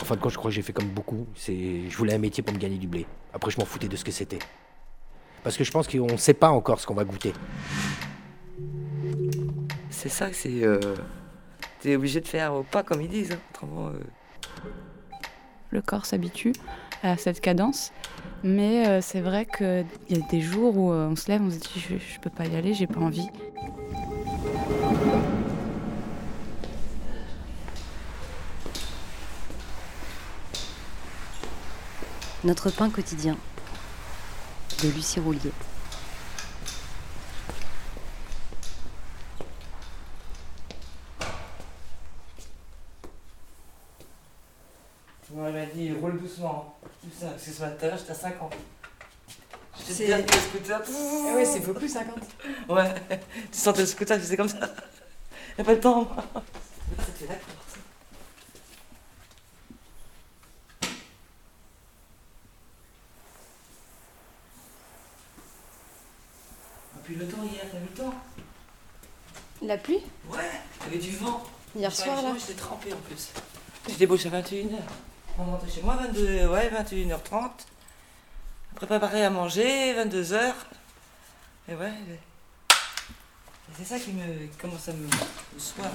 En fin de compte, je crois que j'ai fait comme beaucoup. C'est, je voulais un métier pour me gagner du blé. Après, je m'en foutais de ce que c'était. Parce que je pense qu'on ne sait pas encore ce qu'on va goûter. C'est ça, c'est. Euh, T'es obligé de faire pas comme ils disent. Hein. Euh. Le corps s'habitue à cette cadence. Mais euh, c'est vrai qu'il y a des jours où on se lève, on se dit je, je peux pas y aller, j'ai pas envie. Notre pain quotidien de Lucie Roulier. Moi, il m'a dit roule doucement. Tout ça, parce que ce matin, j'étais à 50. C'est le scooter. Eh ouais, c'est beaucoup plus 50. Ouais, tu sentais le scooter, tu faisais comme ça. Y'a pas le temps. Ça le temps hier, t'as vu le temps La pluie Ouais, il y avait du vent. Hier soir là J'étais trempé en plus. J'ai débauché à 21h. On rentre chez moi 22, ouais, 21h30. Après préparer à manger, 22h. Et ouais. C'est ça qui me commence à me. le soir.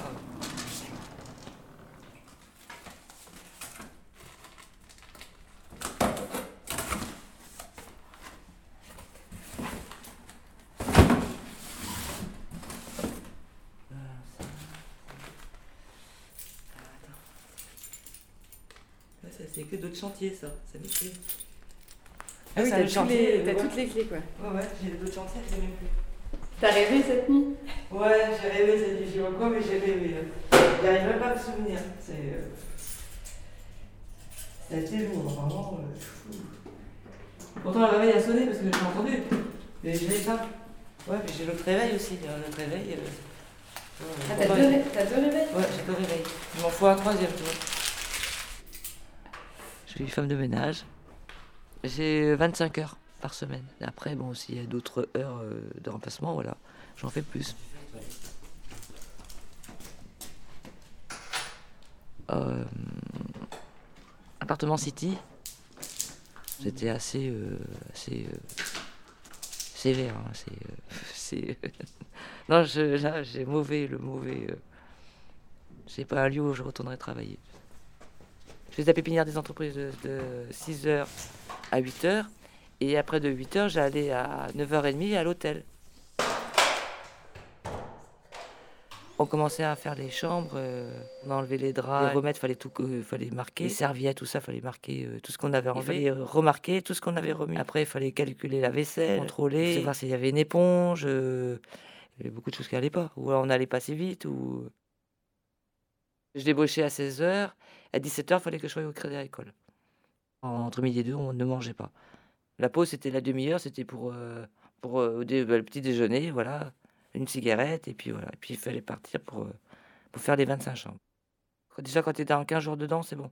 C'est que d'autres chantiers, ça. Ça m'écrit. Ah oui, t'as, chantier, t'as toutes les clés, quoi. Ouais, ouais, j'ai d'autres chantiers, c'est même plus. T'as rêvé cette nuit? Ouais, j'ai rêvé cette nuit, je sais pas quoi, mais j'ai rêvé. Euh. J'arrive même pas à me souvenir. C'est. Euh... Ça a été lourd, vraiment. Euh... Pourtant, le réveil a sonné parce que j'ai entendu. Mais je l'ai pas. Ouais, mais j'ai l'autre réveil aussi. L'autre réveil. Euh... Ah, t'as deux, t'as deux réveils? Ouais, j'ai deux réveils. Il m'en faut un troisième, tu vois. Je suis femme de ménage. J'ai 25 heures par semaine. Après, bon, s'il y a d'autres heures euh, de remplacement, voilà, j'en fais plus. Euh, appartement City, c'était assez, euh, assez sévère. Hein, non, j'ai mauvais, le mauvais. c'est pas un lieu où je retournerai travailler. Je faisais la pépinière des entreprises de, 6h à 8h. Et après de 8h, j'allais à 9h30 à l'hôtel. On commençait à faire les chambres, euh, on enlevait les draps, les remettre, fallait tout, euh, fallait marquer, les serviettes, tout ça, fallait marquer euh, tout ce qu'on avait enlevé, il fallait remarquer tout ce qu'on avait remis. Après, il fallait calculer la vaisselle, contrôler, voir s'il y avait une éponge. il y avait beaucoup de choses qui n'allaient pas, ou on allait passer vite, ou je débauchais à 16h à 17h, il fallait que je sois au crédit agricole. Entre midi et deux, on ne mangeait pas. La pause, c'était la demi-heure, c'était pour, euh, pour euh, bah, le petit déjeuner, voilà, une cigarette, et puis voilà. Et puis il fallait partir pour, euh, pour faire les 25 chambres. Déjà, quand tu étais en 15 jours dedans, c'est bon.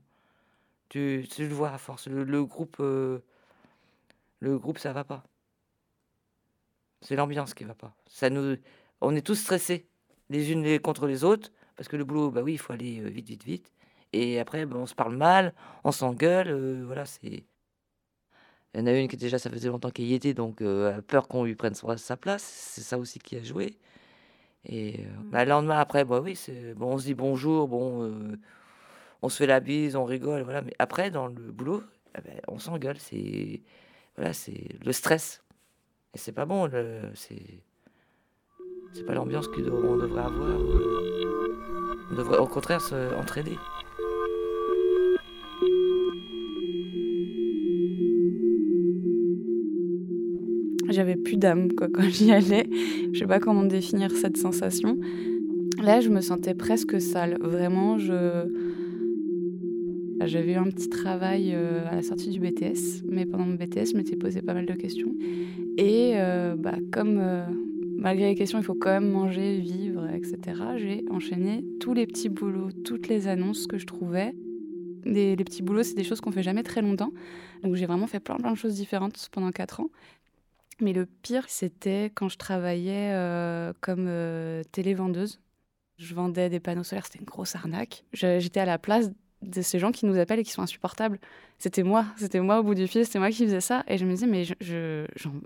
Tu, le vois à force. Le, groupe, le groupe, ça va pas. C'est l'ambiance qui va pas. Ça nous, on est tous stressés, les unes contre les autres, parce que le boulot, bah oui, il faut aller vite, vite, vite. Et après, on se parle mal, on s'engueule, euh, voilà, c'est. Il y en a une qui déjà, ça faisait longtemps qu'elle y était, donc euh, a peur qu'on lui prenne sa place. C'est ça aussi qui a joué. Et euh, mmh. bah, le lendemain, après, bah oui, c'est bon, on se dit bonjour, bon, on se fait la bise, on rigole, voilà. Mais après, dans le boulot, eh ben, on s'engueule. C'est voilà, c'est le stress. Et c'est pas bon. C'est c'est pas l'ambiance qu'on devrait avoir. On devrait au contraire s'entraider. J'avais plus d'âme quoi, quand j'y allais. Je sais pas comment définir cette sensation. Là, je me sentais presque sale. Vraiment, je. J'avais eu un petit travail euh, à la sortie du BTS, mais pendant mon BTS, je m'étais posé pas mal de questions. Et euh, bah, comme euh, malgré les questions, il faut quand même manger, vivre, etc., j'ai enchaîné tous les petits boulots, toutes les annonces que je trouvais. les petits boulots, c'est des choses qu'on fait jamais très longtemps. Donc j'ai vraiment fait plein, plein de choses différentes pendant quatre ans. Mais le pire, c'était quand je travaillais euh, comme euh, télévendeuse. Je vendais des panneaux solaires, c'était une grosse arnaque. J'étais à la place de ces gens qui nous appellent et qui sont insupportables. C'était moi, c'était moi au bout du fil, c'était moi qui faisais ça. Et je me disais, mais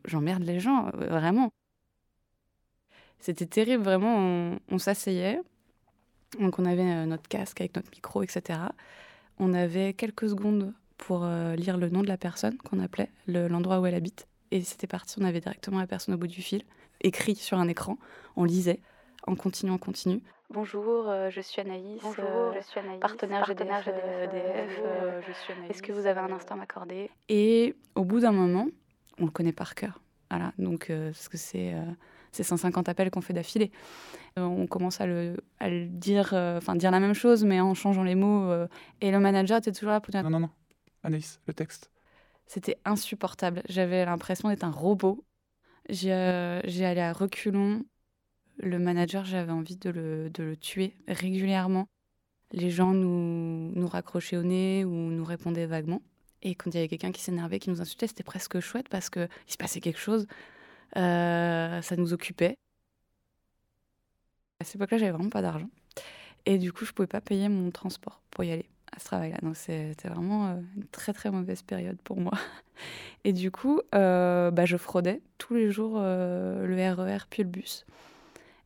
j'emmerde je, les gens, vraiment. C'était terrible, vraiment. On, s'asseyait. Donc, on avait euh, notre casque avec notre micro, etc. On avait quelques secondes pour euh, lire le nom de la personne qu'on appelait, l'endroit où elle habite. Et c'était parti, on avait directement la personne au bout du fil, écrit sur un écran. On lisait en continu, en continu. Bonjour, euh, je suis Anaïs, Bonjour, je suis Anaïs partenaire, GDF, Est-ce que vous avez un instant à m'accorder? Et au bout d'un moment, on le connaît par cœur. Voilà, donc, parce que c'est c'est 150 appels qu'on fait d'affilée. Euh, on commence à le, dire, euh, enfin dire la même chose, mais en changeant les mots. Euh, et le manager était toujours là pour dire. Non, non, non. Anaïs, le texte. C'était insupportable. J'avais l'impression d'être un robot. J'ai allé à reculons. Le manager, j'avais envie de le, de le, tuer régulièrement. Les gens nous, nous raccrochaient au nez ou nous répondaient vaguement. Et quand il y avait quelqu'un qui s'énervait, qui nous insultait, c'était presque chouette parce qu'il se passait quelque chose. Euh, ça nous occupait. À cette époque-là, j'avais vraiment pas d'argent. Et du coup, je pouvais pas payer mon transport pour y aller ce travail-là. Donc, c'était vraiment euh, une très, très mauvaise période pour moi. Et du coup, euh, bah, je fraudais tous les jours le RER e puis le bus.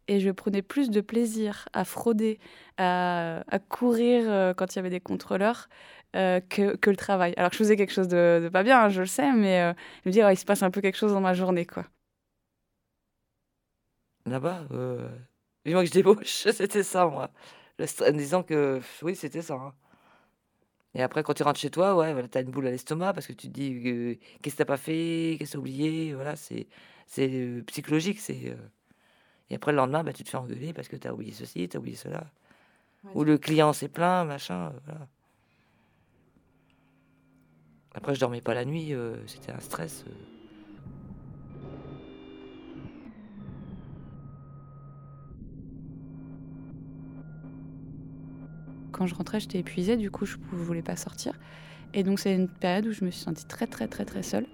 Et je prenais plus de plaisir à frauder, à, courir quand il y avait des contrôleurs, que, que, le travail. Alors je faisais quelque chose de, pas bien, hein, je le sais, mais je me dis, il se passe un peu quelque chose dans ma journée, quoi là-bas, euh, vivement que je débauche, c'était ça, moi. en disant que oui, c'était ça. Hein. Et après, quand tu rentres chez toi, ouais, voilà, t'as une boule à l'estomac parce que tu te dis euh, qu'est-ce que t'as pas fait, qu'est-ce que t'as oublié, voilà, c'est c'est euh, psychologique, c'est. Euh. Et après le lendemain, bah, tu te fais engueuler parce que t'as oublié ceci, t'as oublié cela, ou le client s'est plaint, machin, voilà. Après, je dormais pas la nuit, c'était un stress. Quand je rentrais, j'étais épuisée, du coup, je ne voulais pas sortir. Et donc, c'est une période où je me suis sentie très, très, très, très seule.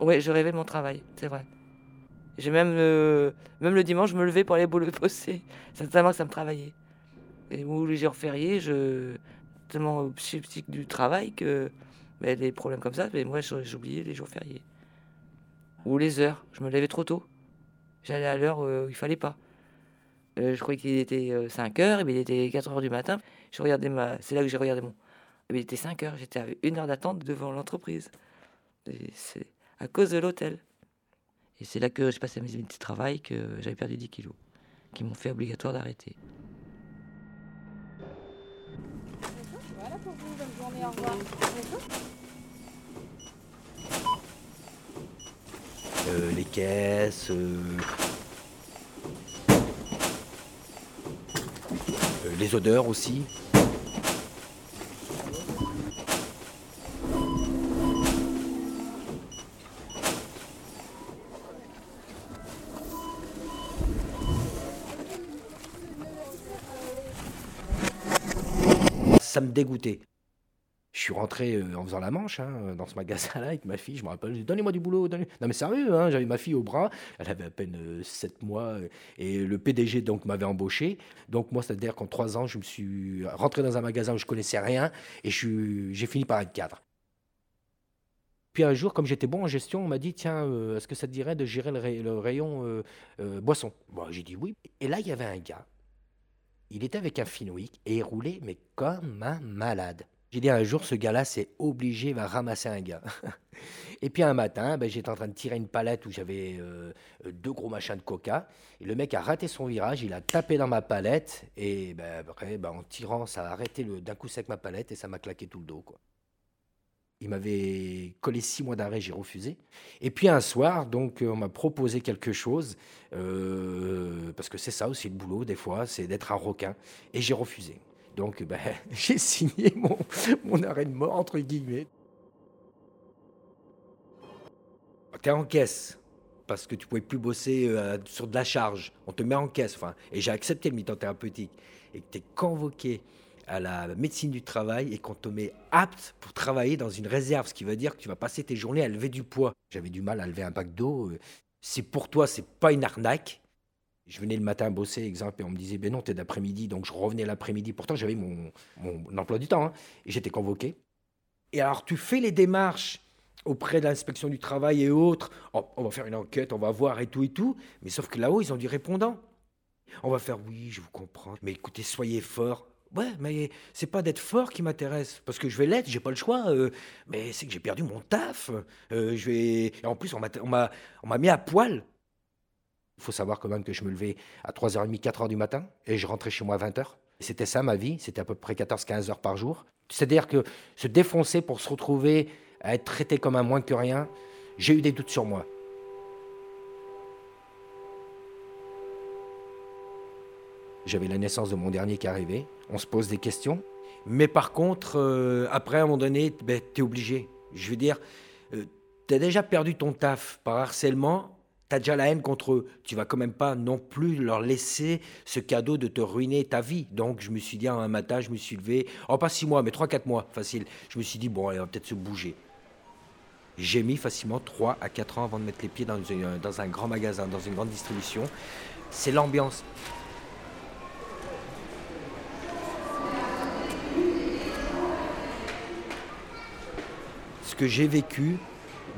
Oui, je rêvais de mon travail, c'est vrai. J'ai même, euh, même le dimanche, je me levais pour aller bosser. C'est tellement que ça me travaillait. Et où les jours fériés, je tellement sceptique du travail que mais des problèmes comme ça, mais moi j'oubliais les jours fériés. Ou les heures, je me levais trop tôt. J'allais à l'heure où il fallait pas. Euh, je croyais qu'il était 5 euh, heures, et il était 4 heures du matin. Je regardais ma... C'est là que j'ai regardé mon. il était 5 heures, j'étais à une heure d'attente devant l'entreprise. C'est à cause de l'hôtel. Et c'est là que j'ai passé mes minutes de travail que j'avais perdu 10 kilos, qui m'ont fait obligatoire d'arrêter. Voilà pour vous, bonne journée, au revoir. Euh, les caisses, les odeurs aussi. Ça me dégoûtait. Suis rentré euh, en faisant la manche hein, dans ce magasin-là avec ma fille. Je me rappelle, donnez-moi du boulot. Non, mais sérieux, hein, j'avais ma fille au bras. Elle avait à peine 7 euh, mois euh, et le PDG donc m'avait embauché. Donc, moi, c'est-à-dire qu'en 3 ans, je me suis rentré dans un magasin où je connaissais rien et j'ai fini par être cadre. Puis un jour, comme j'étais bon en gestion, on m'a dit Tiens, est-ce que ça te dirait de gérer le, rayon boisson? Bon, j'ai dit oui. Et là, il y avait un gars. Il était avec un Finoïc et il roulait, mais comme un malade. J'ai dit un jour, ce gars-là, c'est obligé, il va ramasser un gars. et puis un matin, ben, j'étais en train de tirer une palette où j'avais euh, deux gros machins de coca. Et le mec a raté son virage, il a tapé dans ma palette. Et ben, après, ben, en tirant, ça a arrêté d'un coup sec ma palette et ça m'a claqué tout le dos. Quoi. Il m'avait collé six mois d'arrêt, j'ai refusé. Et puis un soir, donc, on m'a proposé quelque chose, euh, parce que c'est ça aussi le boulot, des fois, c'est d'être un requin. Et j'ai refusé. Donc, ben, j'ai signé mon, arrêt de mort, entre guillemets. Tu es en caisse, parce que tu pouvais plus bosser euh, sur de la charge. On te met en caisse. Enfin, et j'ai accepté le mi-temps thérapeutique. Et que tu es convoqué à la médecine du travail et qu'on te met apte pour travailler dans une réserve, ce qui veut dire que tu vas passer tes journées à lever du poids. J'avais du mal à lever un bac d'eau. C'est pour toi, c'est pas une arnaque. Je venais le matin bosser, exemple, et on me disait, ben non, t'es d'après-midi. Donc je revenais l'après-midi. Pourtant, j'avais mon, emploi du temps. Hein, et j'étais convoqué. Et alors, tu fais les démarches auprès de l'inspection du travail et autres. Oh, on va faire une enquête, on va voir et tout et tout. Mais sauf que là-haut, ils ont du répondant. On va faire, oui, je vous comprends. Mais écoutez, soyez fort. Ouais, mais c'est pas d'être fort qui m'intéresse. Parce que je vais l'être, j'ai pas le choix. Euh, mais c'est que j'ai perdu mon taf. Euh, je vais... Et en plus, on m'a mis à poil. Il faut savoir quand même que je me levais à 3h30, 4h du matin et je rentrais chez moi à 20h. C'était ça ma vie, c'était à peu près 14-15 heures par jour. C'est-à-dire que se défoncer pour se retrouver à être traité comme un moins que rien, j'ai eu des doutes sur moi. J'avais la naissance de mon dernier qui arrivait, on se pose des questions. Mais par contre, euh, après, à un moment donné, ben, tu es obligé. Je veux dire, euh, tu as déjà perdu ton taf par harcèlement, T'as déjà la haine contre eux. Tu vas quand même pas non plus leur laisser ce cadeau de te ruiner ta vie. Donc je me suis dit un matin, je me suis levé, oh pas six mois, mais trois, quatre mois, facile. Je me suis dit, bon, allez, on va peut-être se bouger. J'ai mis facilement 3 à 4 ans avant de mettre les pieds dans, dans un grand magasin, dans une grande distribution. C'est l'ambiance. Ce que j'ai vécu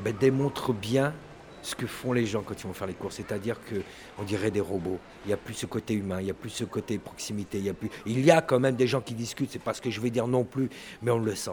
ben, démontre bien ce que font les gens quand ils vont faire les courses, c'est-à-dire que on dirait des robots. Il n'y a plus ce côté humain, il n'y a plus ce côté proximité, il y a plus. Il y a quand même des gens qui discutent, c'est pas ce que je vais dire non plus, mais on le sent.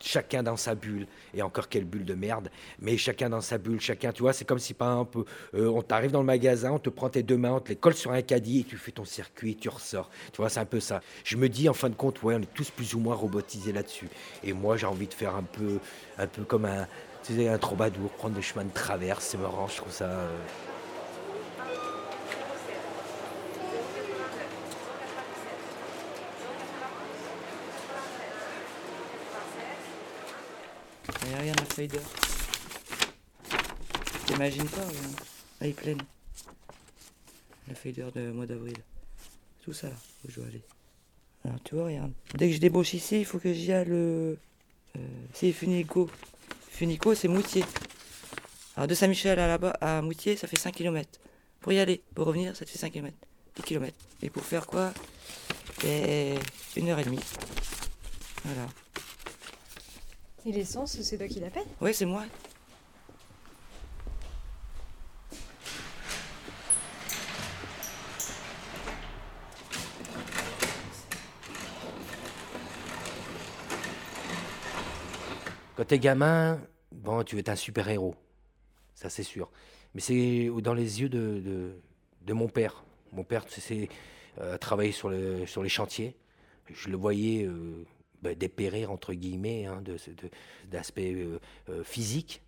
Chacun dans sa bulle, et encore quelle bulle de merde, mais chacun dans sa bulle, chacun, tu vois, c'est comme si par exemple, euh, on t'arrive dans le magasin, on te prend tes deux mains, on te les colle sur un caddie et tu fais ton circuit, tu ressors. Tu vois, c'est un peu ça. Je me dis en fin de compte, ouais, on est tous plus ou moins robotisés là-dessus. Et moi, j'ai envie de faire un peu, un peu comme un, tu sais, un troubadour, prendre des chemins de traverse, c'est marrant, je trouve ça. Euh. Il n'y a rien à fader. T'imagines pas, elle est pleine. La fader de mois d'avril. Tout ça là, où je dois aller. Alors tu vois, regarde. Dès que je débauche ici, il faut que j'y aille. Euh, c'est Funico. Funico, c'est Moutier. Alors de Saint-Michel à là-bas, à Moutier, ça fait 5 km. Pour y aller, pour revenir, ça te fait 5 km. 10 km. Et pour faire quoi? Et une heure et demie. Voilà. Et l'essence, c'est toi qui la paye Oui, c'est moi. Quand t'es gamin, bon, tu être un super-héros. Ça, c'est sûr. Mais c'est dans les yeux de, de, mon père. Mon père, c'est euh, travailler sur, sur les chantiers. Je le voyais euh, ben, dépérir, entre guillemets, hein, d'aspect euh, euh, physique.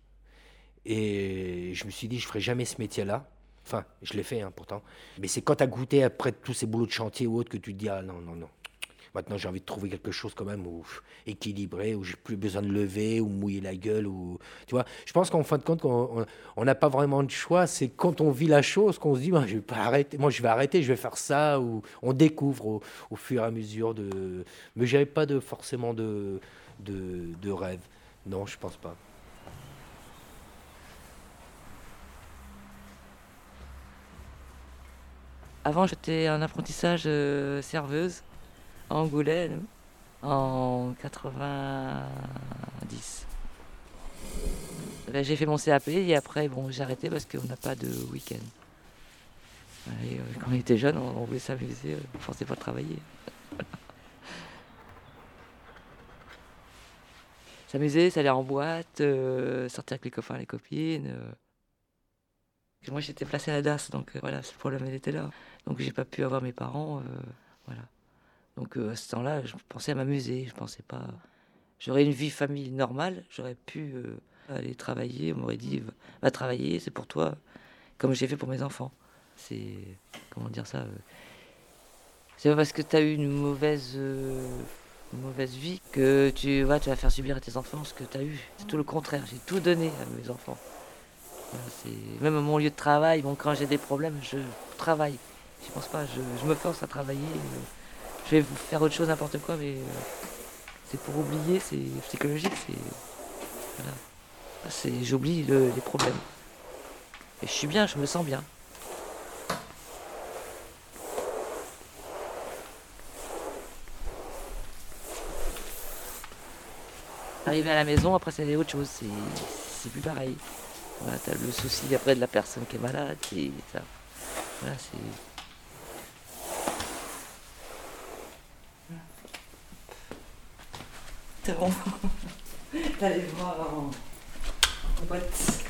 Et je me suis dit, je ferai jamais ce métier-là. Enfin, je l'ai fait hein, pourtant. Mais c'est quand tu as goûté après tous ces boulots de chantier ou autres que tu te dis, ah non, non, non, Maintenant, j'ai envie de trouver quelque chose quand même où, équilibré, où j'ai plus besoin de lever ou mouiller la gueule. Ou, tu vois, je pense qu'en fin de compte, on n'a pas vraiment de choix. C'est quand on vit la chose qu'on se dit, moi, je vais pas arrêter. Moi, je vais arrêter, je vais faire ça. Ou on découvre au, fur et à mesure de. Mais j'avais pas de forcément de, de, de rêve. Non, je pense pas. Avant, j'étais en apprentissage euh, serveuse Angoulême en 90. Ben, j'ai fait mon CAP et après bon, j'ai arrêté parce qu'on n'a pas de week-end. Euh, quand on était jeune, on, voulait s'amuser, on ne pas travailler. S'amuser, ça aller en boîte, euh, sortir avec les copains, les copines. Euh. Moi j'étais placé à la DAS, donc voilà, ce problème était là. Donc j'ai pas pu avoir mes parents. voilà. Donc euh, à ce temps-là, je pensais à m'amuser, je pensais pas. J'aurais une vie famille normale, j'aurais pu euh, aller travailler. On m'aurait dit va travailler, c'est pour toi, comme j'ai fait pour mes enfants. C'est comment dire ça euh, C'est pas parce que tu as eu une mauvaise vie que tu, vas tu vas faire subir à tes enfants ce que tu as eu. C'est tout le contraire. J'ai tout donné à mes enfants. même à mon lieu de travail, quand j'ai des problèmes, je travaille. Je pense pas, je me force à travailler je vais faire autre chose, n'importe quoi, mais euh, c'est pour oublier, c'est psychologique, c'est. Voilà. Ah, c'est, j'oublie les problèmes. Et je suis bien, je me sens bien. Arrivé à la maison, après c'est autre chose, c'est, c'est plus pareil. Voilà, t'as le souci après de la personne qui est malade, et ça. Voilà, c'est. C'est bon. T'allais voir en, en boîte.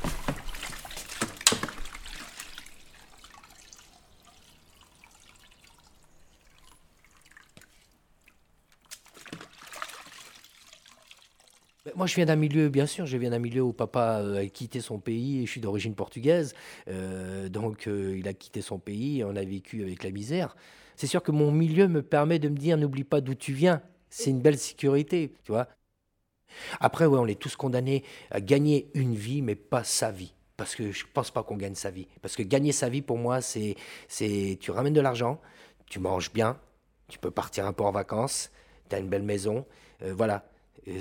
Moi, je viens d'un milieu, bien sûr, je viens d'un milieu où papa euh, a quitté son pays, et je suis d'origine portugaise, euh, donc euh, il a quitté son pays, on a vécu avec la misère. C'est sûr que mon milieu me permet de me dire, n'oublie pas d'où tu viens, c'est une belle sécurité, tu vois. Après, ouais, on est tous condamnés à gagner une vie, mais pas sa vie. Parce que je ne pense pas qu'on gagne sa vie. Parce que gagner sa vie, pour moi, c'est, tu ramènes de l'argent, tu manges bien, tu peux partir un peu en vacances, tu as une belle maison, voilà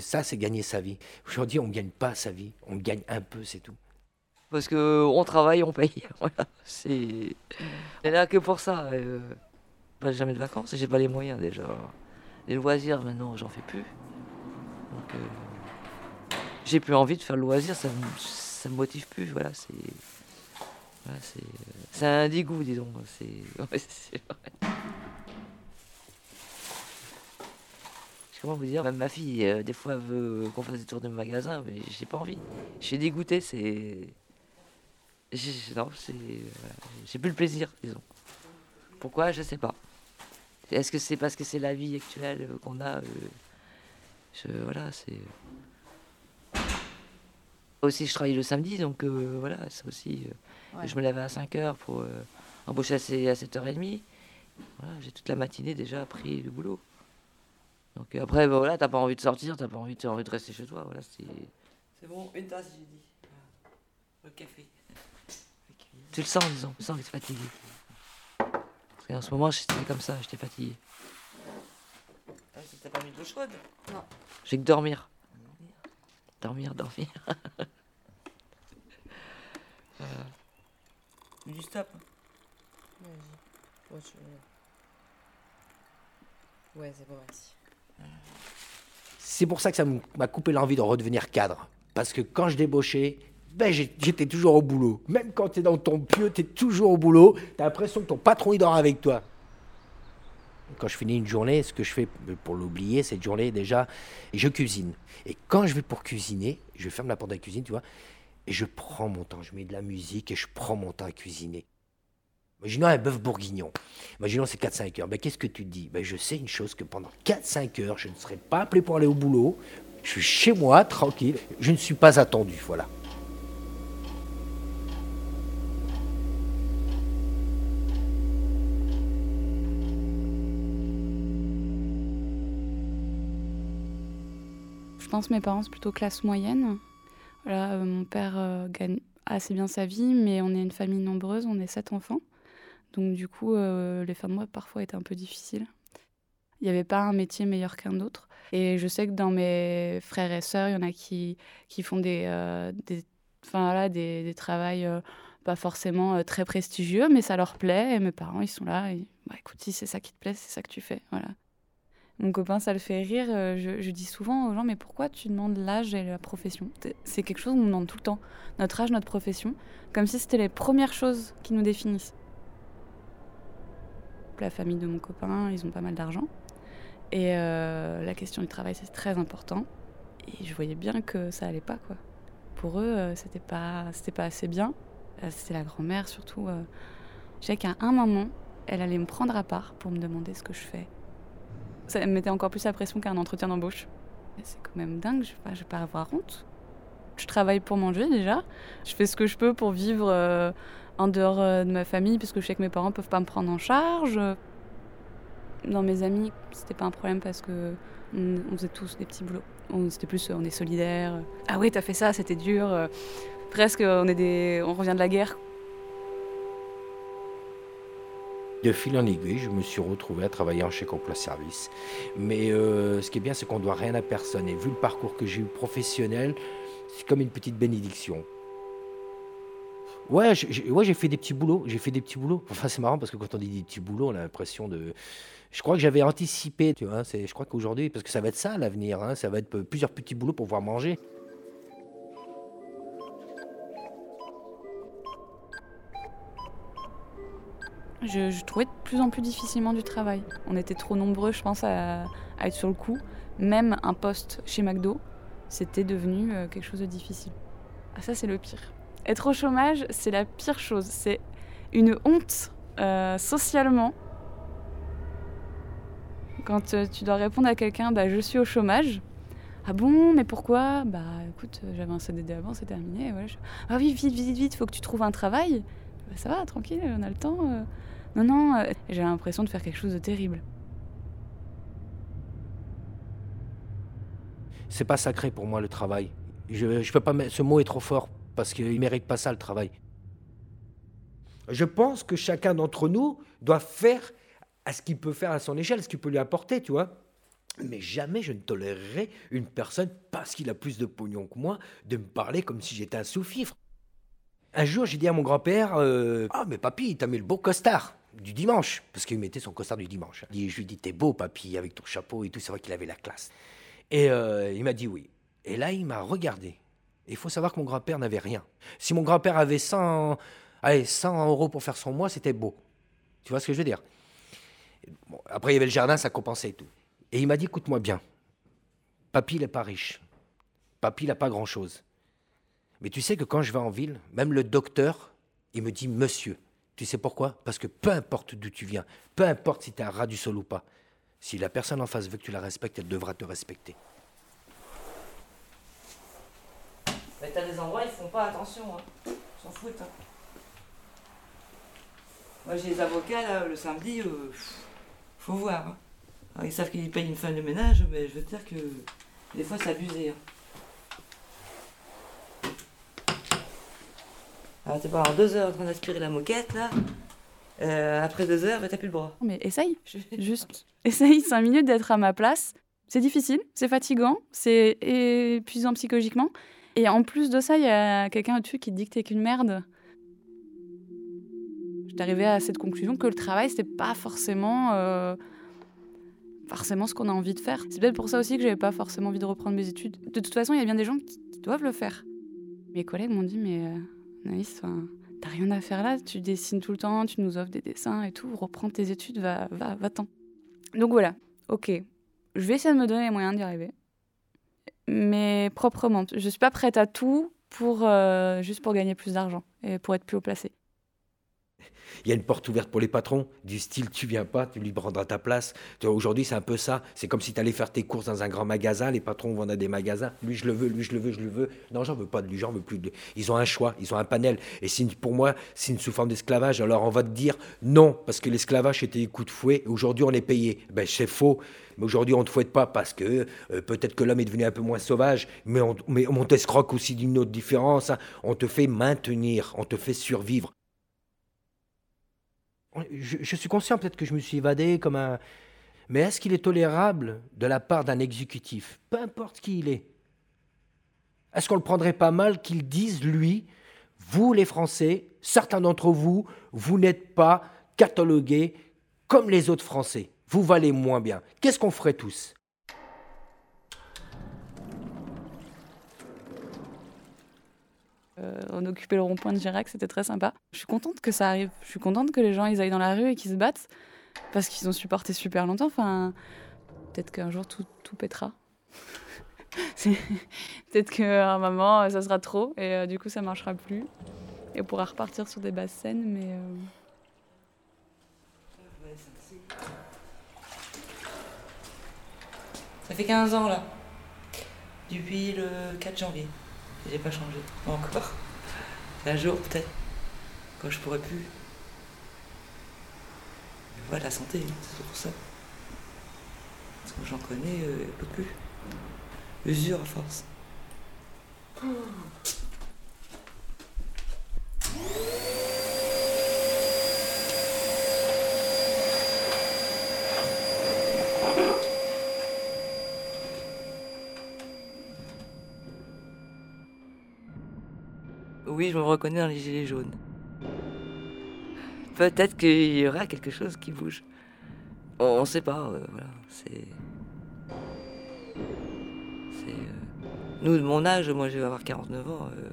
ça, c'est gagner sa vie. Aujourd'hui, on ne gagne pas sa vie, on gagne un peu, c'est tout. Parce qu'on travaille, on paye. Voilà, c'est. là que pour ça. Euh, pas jamais de vacances, j'ai pas les moyens déjà. Les loisirs, maintenant, j'en fais plus. Donc, euh, j'ai plus envie de faire le loisir, ça me, motive plus. Voilà, c'est. C'est un dégoût, disons. C'est comment vous dire, même ma fille, euh, des fois, veut qu'on fasse des tours de magasin, mais j'ai pas envie. Je suis dégoûté, c'est. Non, c'est. J'ai plus le plaisir, disons. Pourquoi? Je sais pas. Est-ce que c'est parce que c'est la vie actuelle qu'on a euh, je, Voilà, c'est. Aussi, je travaille le samedi, donc euh, voilà, c'est aussi. Je me lève à 5h pour embaucher à 7h30. Voilà, j'ai toute la matinée déjà pris le boulot. Donc euh, après, bah, voilà, t'as pas envie de sortir, t'as pas envie, as envie de rester chez toi. Voilà, c'est... c'est bon, une tasse, j'ai dit. Le café. Tu le sens, disons, tu sens que tu es fatigué. Parce qu'en ce moment, j'étais comme ça, j'étais fatigué. Ah, t'as pas mis de l'eau chaude? Non. J'ai que dormir. Dormir, dormir. Du stop. Vas-y. Ouais, c'est bon, merci. C'est pour ça que ça m'a coupé l'envie de redevenir cadre. Parce que quand je débauchais, ben j'étais toujours au boulot. Même quand tu es dans ton pieu, tu es toujours au boulot. Tu as l'impression que ton patron il dort avec toi. Quand je finis une journée, ce que je fais pour l'oublier, cette journée déjà, je cuisine. Et quand je vais pour cuisiner, je ferme la porte de la cuisine, tu vois, et je prends mon temps, je mets de la musique et je prends mon temps à cuisiner. Imaginons un bœuf bourguignon. Imaginons c'est 4-5 heures. Ben, Qu'est-ce que tu dis? Ben, Je sais une chose que pendant 4-5 heures, je ne serai pas appelé pour aller au boulot. Je suis chez moi, tranquille. Je ne suis pas attendu. Voilà. Mes parents, c'est plutôt classe moyenne. Voilà, euh, mon père euh, gagne assez bien sa vie, mais on est une famille nombreuse, on est sept enfants. Donc du coup, euh, les fins de mois parfois étaient un peu difficiles. Il n'y avait pas un métier meilleur qu'un autre. Et je sais que dans mes frères et sœurs, il y en a qui, qui font des, des, enfin, des, des travails pas forcément très prestigieux, mais ça leur plaît. Et mes parents, ils sont là. Et, bah, écoute, si c'est ça qui te plaît, c'est ça que tu fais. Voilà. Mon copain, ça le fait rire. Je, je, dis souvent aux gens, mais pourquoi tu demandes l'âge et la profession? C'est quelque chose qu'on demande tout le temps. Notre âge, notre profession. Comme si c'était les premières choses qui nous définissent la famille de mon copain, ils ont pas mal d'argent. Et euh, la question du travail, c'est très important. Et je voyais bien que ça allait pas, quoi. Pour eux, euh, c'était pas, c'était pas assez bien. Euh, c'était la grand-mère, surtout. je qu'à un moment, elle allait me prendre à part pour me demander ce que je fais. Ça me mettait encore plus la pression qu'un entretien d'embauche. C'est quand même dingue, je vais, vais pas avoir honte. Je travaille pour manger déjà. Je fais ce que je peux pour vivre en dehors euh, de ma famille, parce que je sais que mes parents peuvent pas me prendre en charge. Dans mes amis, c'était pas un problème parce que on, faisait tous des petits boulots. C'était plus, on est solidaires. Ah oui, t'as fait ça, c'était dur. Presque, on, est des, on revient de la guerre. De fil en aiguille, je me suis retrouvé à travailler en chèque emploi service. Mais euh, ce qui est bien, c'est qu'on doit rien à personne. Et vu le parcours que j'ai eu professionnel, c'est comme une petite bénédiction. Ouais, j'ai fait des petits boulots. J'ai fait des petits boulots. Enfin, c'est marrant parce que quand on dit des petits boulots, on a l'impression de. Je crois que j'avais anticipé, tu vois. Je crois qu'aujourd'hui, parce que ça va être ça l'avenir, hein, ça va être plusieurs petits boulots pour pouvoir manger. Je, trouvais de plus en plus difficilement du travail. On était trop nombreux, je pense, à, être sur le coup. Même un poste chez McDo, c'était devenu euh, quelque chose de difficile. Ah, ça, c'est le pire. Être au chômage, c'est la pire chose. C'est une honte euh, socialement. Quand euh, tu dois répondre à quelqu'un, bah, je suis au chômage. Ah bon, mais pourquoi? Bah écoute, j'avais un CDD avant, c'est terminé. Ah oui, vite, vite, vite, il faut que tu trouves un travail. Bah, ça va, tranquille, on a le temps. Non, non, euh, j'ai l'impression de faire quelque chose de terrible. C'est pas sacré pour moi le travail. Je, je peux pas ce mot est trop fort parce qu'il mérite pas ça le travail. Je pense que chacun d'entre nous doit faire à ce qu'il peut faire à son échelle, ce qu'il peut lui apporter, tu vois. Mais jamais je ne tolérerai une personne, parce qu'il a plus de pognon que moi, de me parler comme si j'étais un sous-fifre. Un jour, j'ai dit à mon grand-père euh, Ah, mais papy, t'as mis le beau costard du dimanche, parce qu'il mettait son costard du dimanche. Je lui dis, t'es beau, papy, avec ton chapeau et tout. C'est vrai qu'il avait la classe. Et euh, il m'a dit oui. Et là, il m'a regardé. il faut savoir que mon grand-père n'avait rien. Si mon grand-père avait 100, allez, 100 euros pour faire son mois, c'était beau. Tu vois ce que je veux dire? Après, il y avait le jardin, ça compensait et tout. Et il m'a dit, écoute-moi bien. Papy, il n'est pas riche. Papy, il n'a pas grand-chose. Mais tu sais que quand je vais en ville, même le docteur, il me dit monsieur. Tu sais pourquoi? Parce que peu importe d'où tu viens, peu importe si tu es un rat du sol ou pas, si la personne en face veut que tu la respectes, elle devra te respecter. Mais t'as des endroits, ils font pas attention. Hein. Ils s'en foutent. Hein. Moi, j'ai des avocats, là, le samedi, euh, faut voir. Hein. ils savent qu'ils payent une fin de ménage, mais je veux dire que des fois, c'est abusé. Alors t'es pendant deux heures en train d'aspirer la moquette là. Euh, après deux heures, t'as plus le bras. Mais essaye, juste. Essaye cinq minutes d'être à ma place. C'est difficile, c'est fatigant, c'est épuisant psychologiquement. Et en plus de ça, il y a quelqu'un au-dessus qui te dit que t'es qu'une merde. J'étais arrivée à cette conclusion que le travail, c'était pas forcément, euh, forcément ce qu'on a envie de faire. C'est peut-être pour ça aussi que j'avais pas forcément envie de reprendre mes études. De toute façon, il y a bien des gens qui, doivent le faire. Mes collègues m'ont dit, mais euh, Naïs, t'as rien à faire là, tu dessines tout le temps, tu nous offres des dessins et tout, reprends tes études, va, va, va-t'en. Donc voilà, ok, je vais essayer de me donner les moyens d'y arriver, mais proprement. Je suis pas prête à tout pour euh, juste pour gagner plus d'argent et pour être plus haut placé. Il y a une porte ouverte pour les patrons, du style tu viens pas, tu lui prendras ta place. Aujourd'hui, c'est un peu ça. C'est comme si tu allais faire tes courses dans un grand magasin, les patrons vont dans des magasins. Lui, je le veux, lui, je le veux, je le veux. Non, j'en veux pas de lui, j'en veux plus de Ils ont un choix, ils ont un panel. Et pour moi, c'est une sous forme d'esclavage. Alors on va te dire non, parce que l'esclavage était des coups de fouet. Aujourd'hui, on est payé. Ben, c'est faux. Mais aujourd'hui, on ne te fouette pas parce que euh, peut-être que l'homme est devenu un peu moins sauvage, mais on, mais t'escroque aussi d'une autre différence. Hein. On te fait maintenir, on te fait survivre je, suis conscient peut-être que je me suis évadé comme un... Mais est-ce qu'il est tolérable de la part d'un exécutif, peu importe qui il est Est-ce qu'on le prendrait pas mal qu'il dise, lui, vous les Français, certains d'entre vous, vous n'êtes pas catalogués comme les autres Français, vous valez moins bien. Qu'est-ce qu'on ferait tous? Euh, on occupait le rond-point de Girac, c'était très sympa. Je suis contente que ça arrive. Je suis contente que les gens aillent dans la rue et qu'ils se battent parce qu'ils ont supporté super longtemps. Enfin, peut-être qu'un jour tout, tout pétera. peut-être qu'à un moment ça sera trop et euh, du coup ça marchera plus et on pourra repartir sur des basses scènes, mais. Euh, ça fait 15 ans là, depuis le 4 janvier. J'ai pas changé, encore. Un jour, peut-être, quand je pourrais plus. Voilà, la santé, c'est pour ça. Parce que j'en connais, euh, peut plus. Usure à force. Oui, je me reconnais dans les gilets jaunes. Peut-être qu'il y aura quelque chose qui bouge. On ne sait pas, euh. C'est. Euh, nous, de mon âge, moi je vais avoir 49 ans, euh,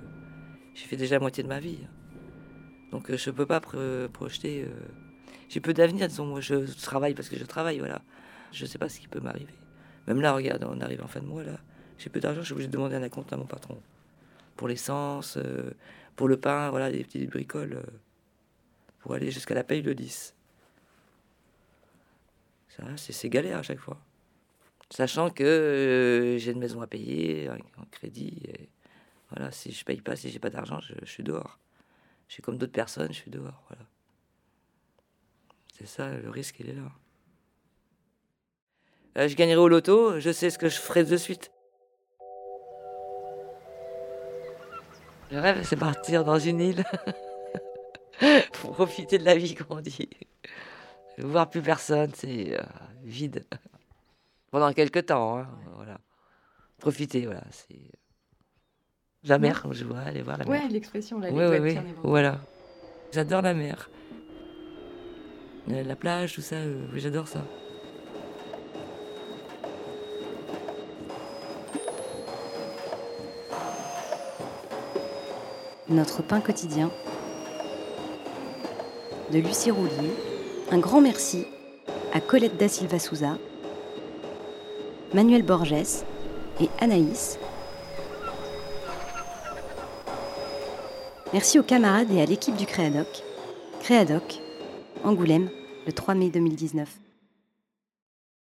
j'ai fait déjà la moitié de ma vie. Donc je ne peux pas projeter. J'ai peu d'avenir, disons, moi je travaille parce que je travaille, voilà. Je ne sais pas ce qui peut m'arriver. Même là, regarde, on arrive en fin de mois, là. J'ai peu d'argent, je suis obligé de demander un compte à mon patron. Pour l'essence, pour le pain, voilà, des petites bricoles pour aller jusqu'à la paye de 10. Ça, c'est galère à chaque fois. Sachant que euh, j'ai une maison à payer en crédit. Voilà, si je paye pas, si j'ai pas d'argent, je, suis dehors. Je suis comme d'autres personnes, je suis dehors. C'est ça, le risque, il est là. Euh, je gagnerai au loto, je sais ce que je ferai de suite. Le rêve, c'est partir dans une île. pour profiter de la vie, comme on dit. Voir plus personne, c'est euh, vide. Pendant quelques temps, hein, voilà. Profiter, voilà. C'est la mer, je vois, aller voir la mer. Ouais, l'expression, là, ouais, ouais, voilà. J'adore la mer. Euh, la plage, tout ça, euh, j'adore ça. Notre pain quotidien de Lucie Roulier, un grand merci à Colette da Silva Souza, Manuel Borges et Anaïs. Merci aux camarades et à l'équipe du Créadoc. Créadoc, Angoulême, le 3 mai 2019.